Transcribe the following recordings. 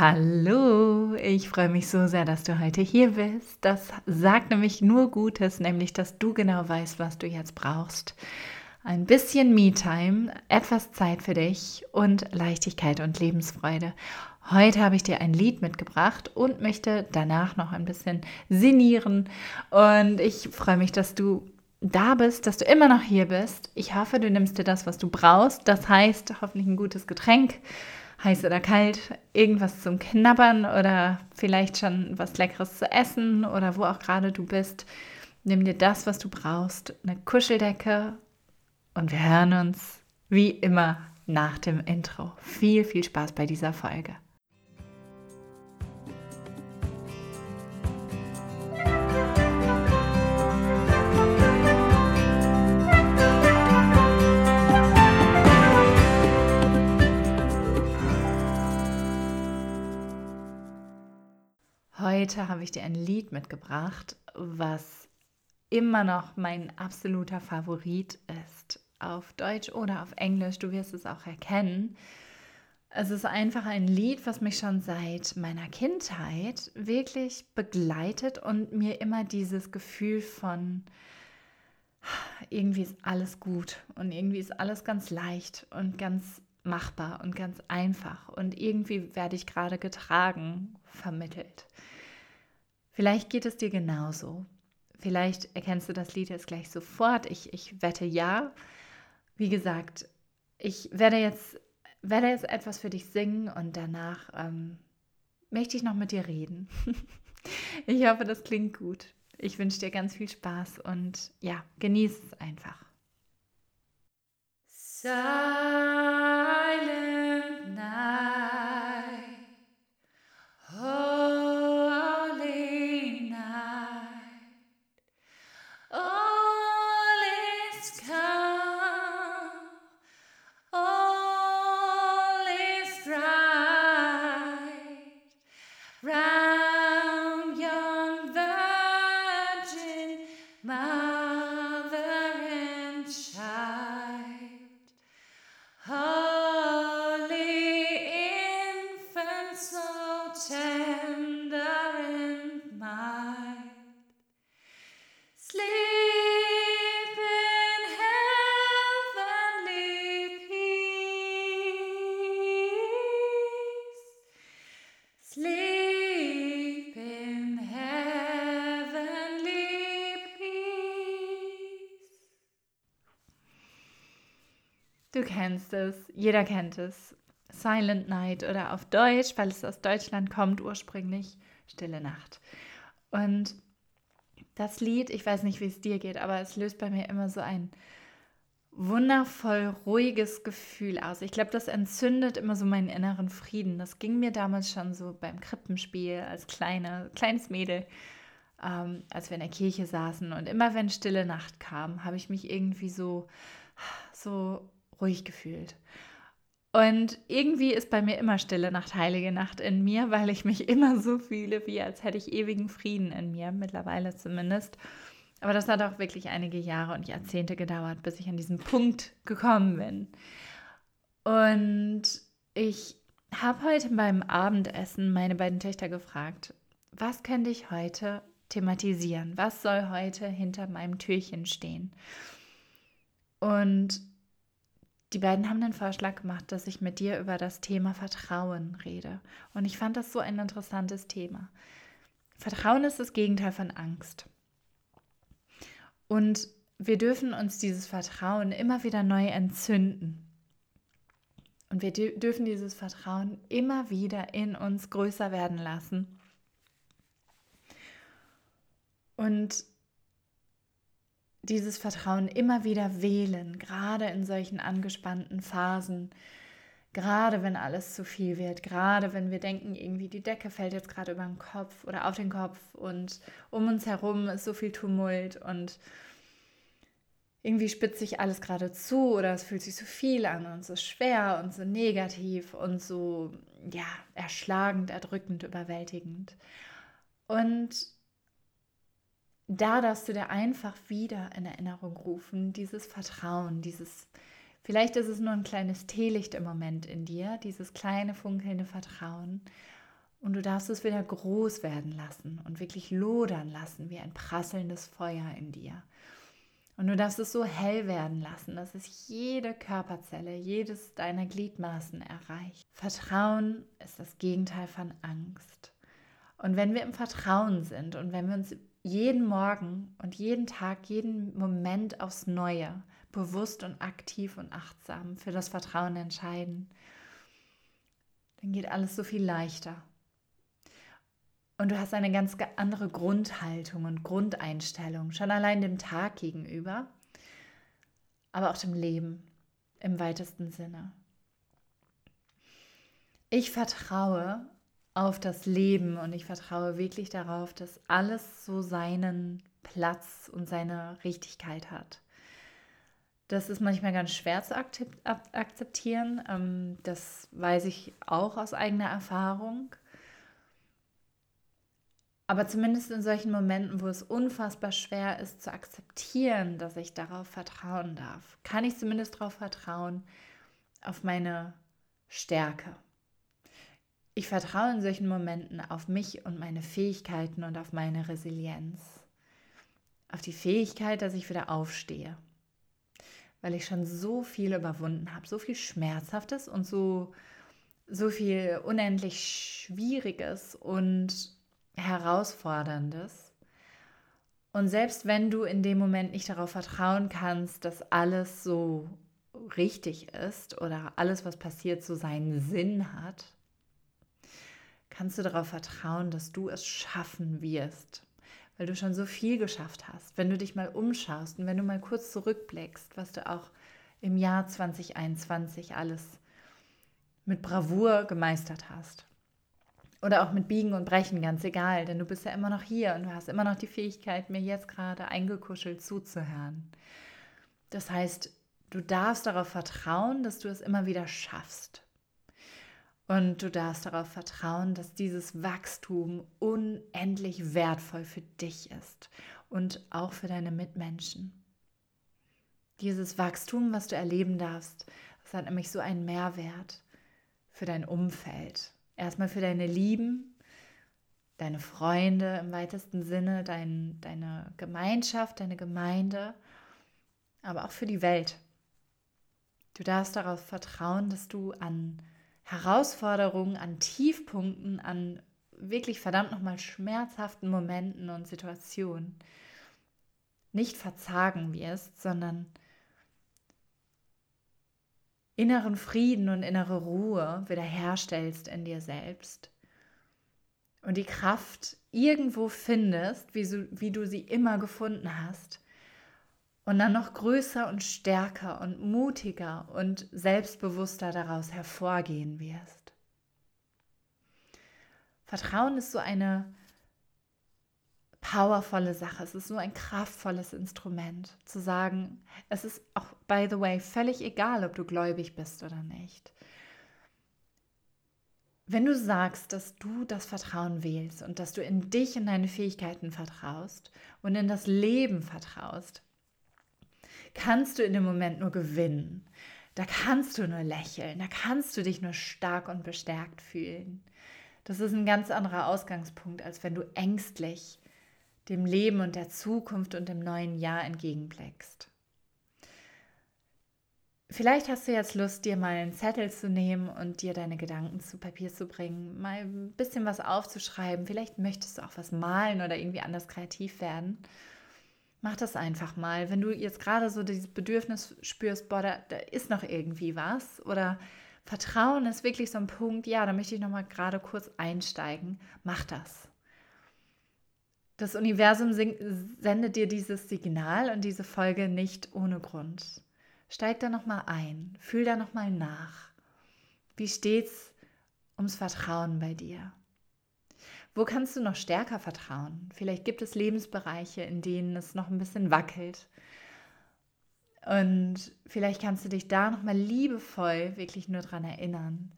Hallo, ich freue mich so sehr, dass du heute hier bist. Das sagt nämlich nur Gutes, nämlich dass du genau weißt, was du jetzt brauchst. Ein bisschen Me-Time, etwas Zeit für dich und Leichtigkeit und Lebensfreude. Heute habe ich dir ein Lied mitgebracht und möchte danach noch ein bisschen sinnieren. Und ich freue mich, dass du da bist, dass du immer noch hier bist. Ich hoffe, du nimmst dir das, was du brauchst. Das heißt, hoffentlich ein gutes Getränk heiß oder kalt, irgendwas zum Knabbern oder vielleicht schon was Leckeres zu essen oder wo auch gerade du bist. Nimm dir das, was du brauchst, eine Kuscheldecke und wir hören uns wie immer nach dem Intro. Viel, viel Spaß bei dieser Folge. Heute habe ich dir ein Lied mitgebracht, was immer noch mein absoluter Favorit ist. Auf Deutsch oder auf Englisch, du wirst es auch erkennen. Es ist einfach ein Lied, was mich schon seit meiner Kindheit wirklich begleitet und mir immer dieses Gefühl von irgendwie ist alles gut und irgendwie ist alles ganz leicht und ganz machbar und ganz einfach und irgendwie werde ich gerade getragen vermittelt. Vielleicht geht es dir genauso. Vielleicht erkennst du das Lied jetzt gleich sofort. Ich, ich wette ja. Wie gesagt, ich werde jetzt, werde jetzt etwas für dich singen und danach ähm, möchte ich noch mit dir reden. ich hoffe, das klingt gut. Ich wünsche dir ganz viel Spaß und ja, genieß es einfach. Silent Du kennst es, jeder kennt es. Silent Night oder auf Deutsch, weil es aus Deutschland kommt ursprünglich, Stille Nacht. Und das Lied, ich weiß nicht, wie es dir geht, aber es löst bei mir immer so ein wundervoll ruhiges Gefühl aus. Ich glaube, das entzündet immer so meinen inneren Frieden. Das ging mir damals schon so beim Krippenspiel als kleine, kleines Mädel, ähm, als wir in der Kirche saßen. Und immer wenn Stille Nacht kam, habe ich mich irgendwie so, so ruhig gefühlt. Und irgendwie ist bei mir immer Stille Nacht, Heilige Nacht in mir, weil ich mich immer so fühle, wie als hätte ich ewigen Frieden in mir, mittlerweile zumindest. Aber das hat auch wirklich einige Jahre und Jahrzehnte gedauert, bis ich an diesen Punkt gekommen bin. Und ich habe heute beim Abendessen meine beiden Töchter gefragt, was könnte ich heute thematisieren? Was soll heute hinter meinem Türchen stehen? Und die beiden haben den Vorschlag gemacht, dass ich mit dir über das Thema Vertrauen rede. Und ich fand das so ein interessantes Thema. Vertrauen ist das Gegenteil von Angst. Und wir dürfen uns dieses Vertrauen immer wieder neu entzünden. Und wir dürfen dieses Vertrauen immer wieder in uns größer werden lassen. Und dieses Vertrauen immer wieder wählen, gerade in solchen angespannten Phasen, gerade wenn alles zu viel wird, gerade wenn wir denken, irgendwie die Decke fällt jetzt gerade über den Kopf oder auf den Kopf und um uns herum ist so viel Tumult und irgendwie spitzt sich alles gerade zu oder es fühlt sich so viel an und so schwer und so negativ und so ja, erschlagend, erdrückend, überwältigend. Und da darfst du dir einfach wieder in Erinnerung rufen, dieses Vertrauen, dieses, vielleicht ist es nur ein kleines Teelicht im Moment in dir, dieses kleine funkelnde Vertrauen. Und du darfst es wieder groß werden lassen und wirklich lodern lassen wie ein prasselndes Feuer in dir. Und du darfst es so hell werden lassen, dass es jede Körperzelle, jedes deiner Gliedmaßen erreicht. Vertrauen ist das Gegenteil von Angst. Und wenn wir im Vertrauen sind und wenn wir uns jeden Morgen und jeden Tag, jeden Moment aufs Neue bewusst und aktiv und achtsam für das Vertrauen entscheiden, dann geht alles so viel leichter. Und du hast eine ganz andere Grundhaltung und Grundeinstellung, schon allein dem Tag gegenüber, aber auch dem Leben im weitesten Sinne. Ich vertraue auf das Leben und ich vertraue wirklich darauf, dass alles so seinen Platz und seine Richtigkeit hat. Das ist manchmal ganz schwer zu akzeptieren. Ähm, das weiß ich auch aus eigener Erfahrung. Aber zumindest in solchen Momenten, wo es unfassbar schwer ist zu akzeptieren, dass ich darauf vertrauen darf, kann ich zumindest darauf vertrauen, auf meine Stärke. Ich vertraue in solchen Momenten auf mich und meine Fähigkeiten und auf meine Resilienz. Auf die Fähigkeit, dass ich wieder aufstehe. Weil ich schon so viel überwunden habe, so viel Schmerzhaftes und so, so viel unendlich Schwieriges und Herausforderndes. Und selbst wenn du in dem Moment nicht darauf vertrauen kannst, dass alles so richtig ist oder alles, was passiert, so seinen Sinn hat, kannst du darauf vertrauen, dass du es schaffen wirst, weil du schon so viel geschafft hast. Wenn du dich mal umschaust und wenn du mal kurz zurückblickst, was du auch im Jahr 2021 alles mit Bravour gemeistert hast. Oder auch mit Biegen und Brechen, ganz egal, denn du bist ja immer noch hier und du hast immer noch die Fähigkeit, mir jetzt gerade eingekuschelt zuzuhören. Das heißt, du darfst darauf vertrauen, dass du es immer wieder schaffst. Und du darfst darauf vertrauen, dass dieses Wachstum unendlich wertvoll für dich ist und auch für deine Mitmenschen. Dieses Wachstum, was du erleben darfst, das hat nämlich so einen Mehrwert für dein Umfeld, Erstmal für deine Lieben, deine Freunde im weitesten Sinne, dein, deine Gemeinschaft, deine Gemeinde, aber auch für die Welt. Du darfst darauf vertrauen, dass du an Herausforderungen, an Tiefpunkten, an wirklich verdammt nochmal schmerzhaften Momenten und Situationen nicht verzagen wirst, sondern inneren Frieden und innere Ruhe wiederherstellst in dir selbst und die Kraft irgendwo findest, wie, so, wie du sie immer gefunden hast und dann noch größer und stärker und mutiger und selbstbewusster daraus hervorgehen wirst. Vertrauen ist so eine powervolle Sache. Es ist so ein kraftvolles Instrument, zu sagen, es ist auch, by the way, völlig egal, ob du gläubig bist oder nicht. Wenn du sagst, dass du das Vertrauen wählst und dass du in dich und deine Fähigkeiten vertraust und in das Leben vertraust, kannst du in dem Moment nur gewinnen. Da kannst du nur lächeln, da kannst du dich nur stark und bestärkt fühlen. Das ist ein ganz anderer Ausgangspunkt, als wenn du ängstlich dem Leben und der Zukunft und dem neuen Jahr entgegenblickst. Vielleicht hast du jetzt Lust, dir mal einen Zettel zu nehmen und dir deine Gedanken zu Papier zu bringen, mal ein bisschen was aufzuschreiben. Vielleicht möchtest du auch was malen oder irgendwie anders kreativ werden. Mach das einfach mal. Wenn du jetzt gerade so dieses Bedürfnis spürst, boah, da, da ist noch irgendwie was oder Vertrauen ist wirklich so ein Punkt, ja, da möchte ich noch mal gerade kurz einsteigen. Mach das. Das Universum sendet dir dieses Signal und diese Folge nicht ohne Grund. Steig da nochmal ein, fühl da nochmal nach. Wie steht's ums Vertrauen bei dir? Wo kannst du noch stärker vertrauen? Vielleicht gibt es Lebensbereiche, in denen es noch ein bisschen wackelt. Und vielleicht kannst du dich da nochmal liebevoll wirklich nur daran erinnern,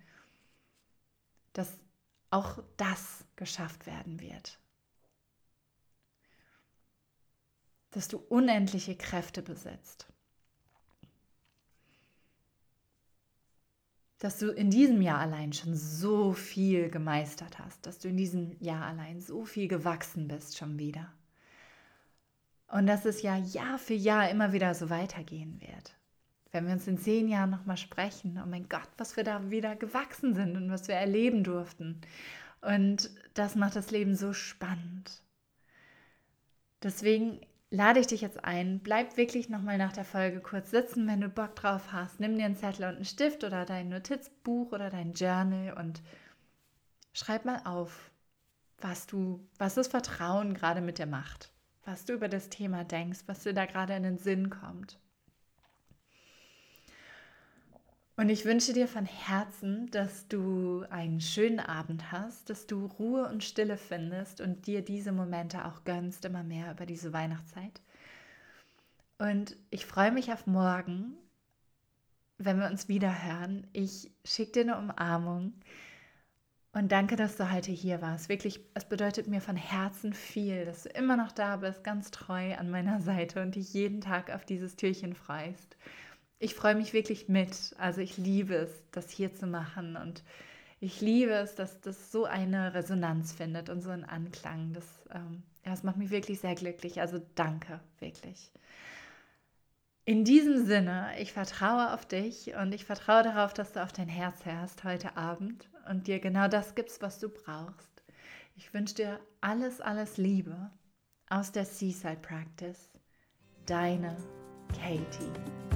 dass auch das geschafft werden wird. dass du unendliche Kräfte besitzt. Dass du in diesem Jahr allein schon so viel gemeistert hast, dass du in diesem Jahr allein so viel gewachsen bist schon wieder. Und dass es ja Jahr für Jahr immer wieder so weitergehen wird. Wenn wir uns in zehn Jahren nochmal sprechen, oh mein Gott, was wir da wieder gewachsen sind und was wir erleben durften. Und das macht das Leben so spannend. Deswegen lade ich dich jetzt ein, bleib wirklich nochmal nach der Folge kurz sitzen, wenn du Bock drauf hast. Nimm dir einen Zettel und einen Stift oder dein Notizbuch oder dein Journal und schreib mal auf, was du, was das Vertrauen gerade mit dir macht, was du über das Thema denkst, was dir da gerade in den Sinn kommt. Und ich wünsche dir von Herzen, dass du einen schönen Abend hast, dass du Ruhe und Stille findest und dir diese Momente auch gönnst, immer mehr über diese Weihnachtszeit. Und ich freue mich auf morgen, wenn wir uns wieder hören. Ich schicke dir eine Umarmung und danke, dass du heute hier warst. Wirklich, es bedeutet mir von Herzen viel, dass du immer noch da bist, ganz treu an meiner Seite und dich jeden Tag auf dieses Türchen freust ich freue mich wirklich mit. Also ich liebe es, das hier zu machen und ich liebe es, dass das so eine Resonanz findet und so einen Anklang. Das, ähm, das macht mich wirklich sehr glücklich. Also danke, wirklich. In diesem Sinne, ich vertraue auf dich und ich vertraue darauf, dass du auf dein Herz hörst heute Abend und dir genau das gibst, was du brauchst. Ich wünsche dir alles, alles Liebe aus der Seaside Practice. Deine Katie.